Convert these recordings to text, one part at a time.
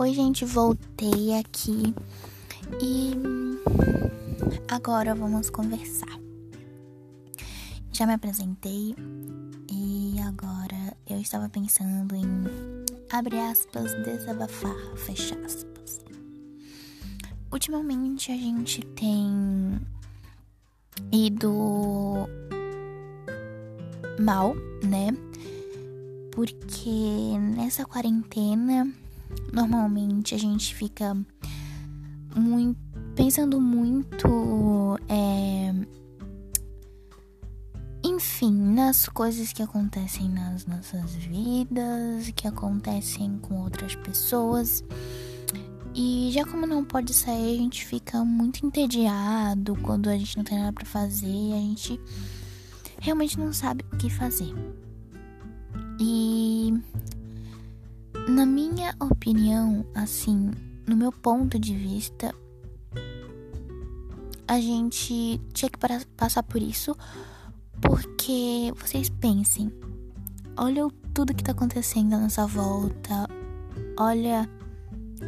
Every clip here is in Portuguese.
Oi, gente, voltei aqui e agora vamos conversar. Já me apresentei e agora eu estava pensando em abre aspas, desabafar, fecha aspas. Ultimamente a gente tem ido mal, né? Porque nessa quarentena normalmente a gente fica muito pensando muito é, enfim nas coisas que acontecem nas nossas vidas que acontecem com outras pessoas. E já como não pode sair a gente fica muito entediado quando a gente não tem nada para fazer a gente realmente não sabe o que fazer. E na minha opinião, assim, no meu ponto de vista, a gente tinha que passar por isso porque vocês pensem, olha tudo que tá acontecendo à nossa volta, olha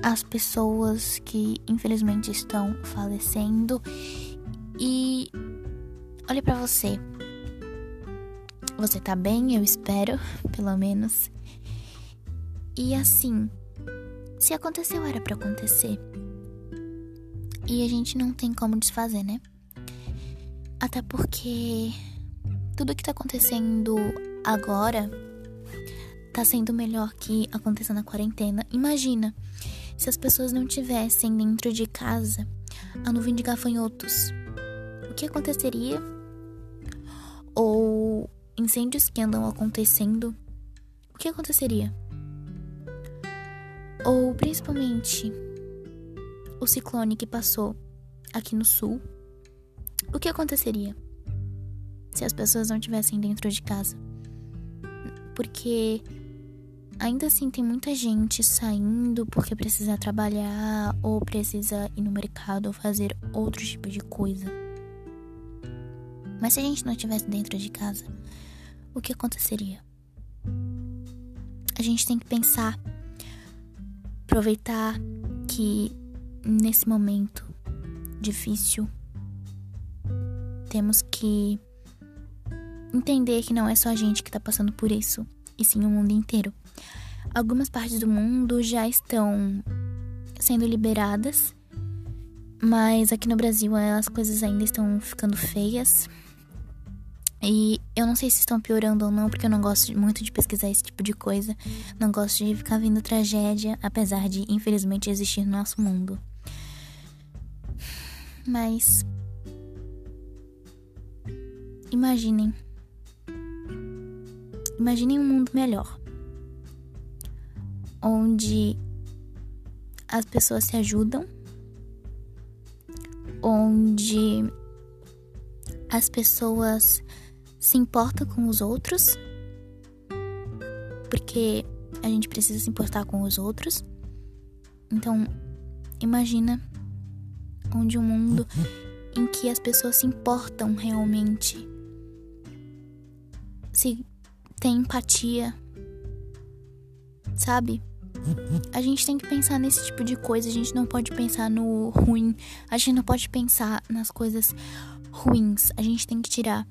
as pessoas que infelizmente estão falecendo e olha para você. Você tá bem, eu espero, pelo menos. E assim, se aconteceu, era para acontecer. E a gente não tem como desfazer, né? Até porque tudo que tá acontecendo agora tá sendo melhor que aconteça na quarentena. Imagina se as pessoas não tivessem dentro de casa a nuvem de gafanhotos. O que aconteceria? Ou incêndios que andam acontecendo. O que aconteceria? Ou principalmente o ciclone que passou aqui no sul, o que aconteceria se as pessoas não estivessem dentro de casa? Porque ainda assim tem muita gente saindo porque precisa trabalhar ou precisa ir no mercado ou fazer outro tipo de coisa. Mas se a gente não estivesse dentro de casa, o que aconteceria? A gente tem que pensar aproveitar que nesse momento difícil temos que entender que não é só a gente que está passando por isso, e sim o mundo inteiro. Algumas partes do mundo já estão sendo liberadas, mas aqui no Brasil as coisas ainda estão ficando feias. E eu não sei se estão piorando ou não, porque eu não gosto muito de pesquisar esse tipo de coisa. Não gosto de ficar vendo tragédia, apesar de, infelizmente, existir no nosso mundo. Mas. Imaginem. Imaginem um mundo melhor. Onde as pessoas se ajudam. Onde as pessoas se importa com os outros, porque a gente precisa se importar com os outros. Então, imagina onde um mundo em que as pessoas se importam realmente, se tem empatia, sabe? A gente tem que pensar nesse tipo de coisa, a gente não pode pensar no ruim, a gente não pode pensar nas coisas ruins, a gente tem que tirar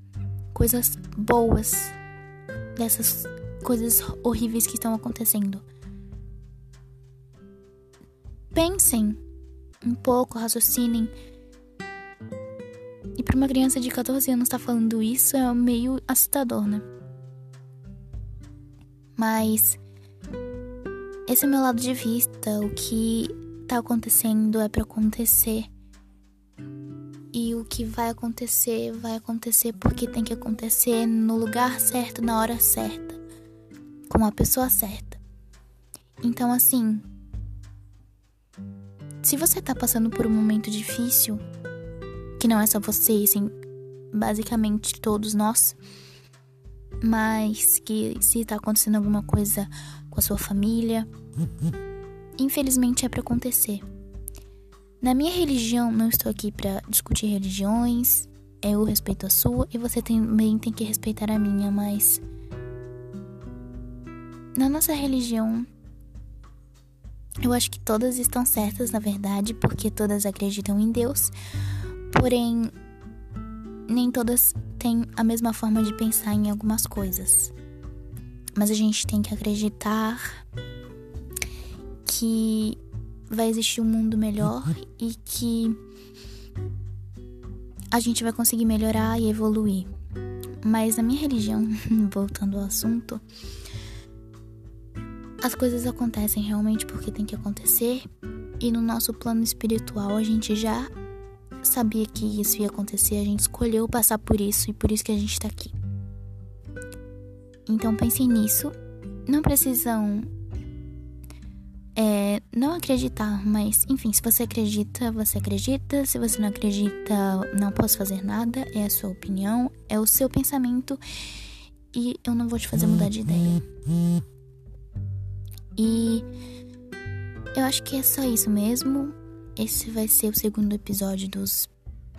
coisas boas dessas coisas horríveis que estão acontecendo. Pensem um pouco, raciocinem. E para uma criança de 14 anos estar tá falando isso é meio assustador, né? Mas esse é o meu lado de vista. O que tá acontecendo é para acontecer. E o que vai acontecer, vai acontecer porque tem que acontecer no lugar certo, na hora certa, com a pessoa certa. Então, assim, se você tá passando por um momento difícil, que não é só você, sim basicamente todos nós, mas que se tá acontecendo alguma coisa com a sua família, infelizmente é para acontecer. Na minha religião, não estou aqui para discutir religiões. Eu respeito a sua e você também tem que respeitar a minha, mas. Na nossa religião, Eu acho que todas estão certas, na verdade, porque todas acreditam em Deus. Porém, nem todas têm a mesma forma de pensar em algumas coisas. Mas a gente tem que acreditar que vai existir um mundo melhor e que a gente vai conseguir melhorar e evoluir. Mas na minha religião, voltando ao assunto, as coisas acontecem realmente porque tem que acontecer, e no nosso plano espiritual a gente já sabia que isso ia acontecer, a gente escolheu passar por isso e por isso que a gente tá aqui. Então pensem nisso. Não precisam é, não acreditar, mas enfim, se você acredita, você acredita. Se você não acredita, não posso fazer nada. É a sua opinião, é o seu pensamento e eu não vou te fazer mudar de ideia. E eu acho que é só isso mesmo. Esse vai ser o segundo episódio dos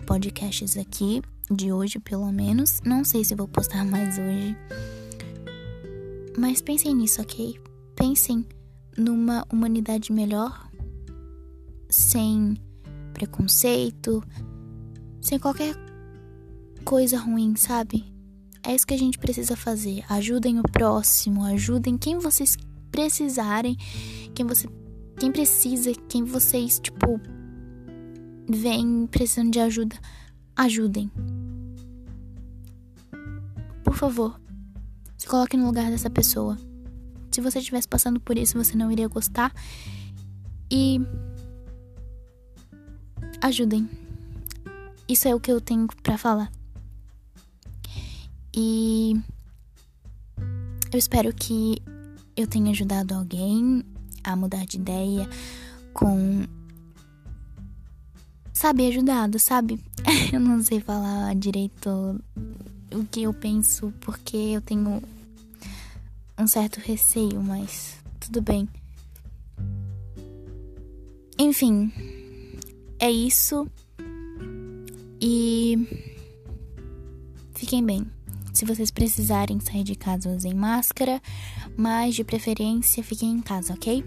podcasts aqui, de hoje pelo menos. Não sei se vou postar mais hoje. Mas pensem nisso, ok? Pensem numa humanidade melhor, sem preconceito, sem qualquer coisa ruim, sabe? É isso que a gente precisa fazer. Ajudem o próximo, ajudem quem vocês precisarem, quem você quem precisa, quem vocês tipo vem precisando de ajuda, ajudem. Por favor, se coloque no lugar dessa pessoa. Se você estivesse passando por isso, você não iria gostar. E ajudem. Isso é o que eu tenho para falar. E eu espero que eu tenha ajudado alguém a mudar de ideia com. Sabe, ajudado, sabe? eu não sei falar direito o que eu penso porque eu tenho um certo receio, mas tudo bem. Enfim, é isso. E fiquem bem. Se vocês precisarem sair de casa, usem máscara, mas de preferência fiquem em casa, ok?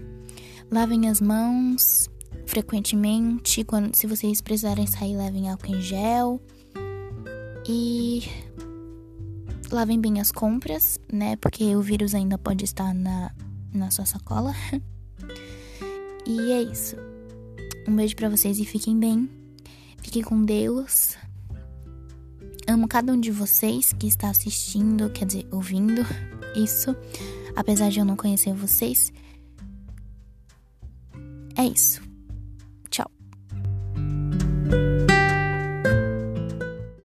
Lavem as mãos frequentemente. Quando, se vocês precisarem sair, levem álcool em gel. E lavem bem as compras, né? Porque o vírus ainda pode estar na, na sua sacola. e é isso. Um beijo para vocês e fiquem bem. Fiquem com Deus. Amo cada um de vocês que está assistindo, quer dizer, ouvindo isso, apesar de eu não conhecer vocês. É isso.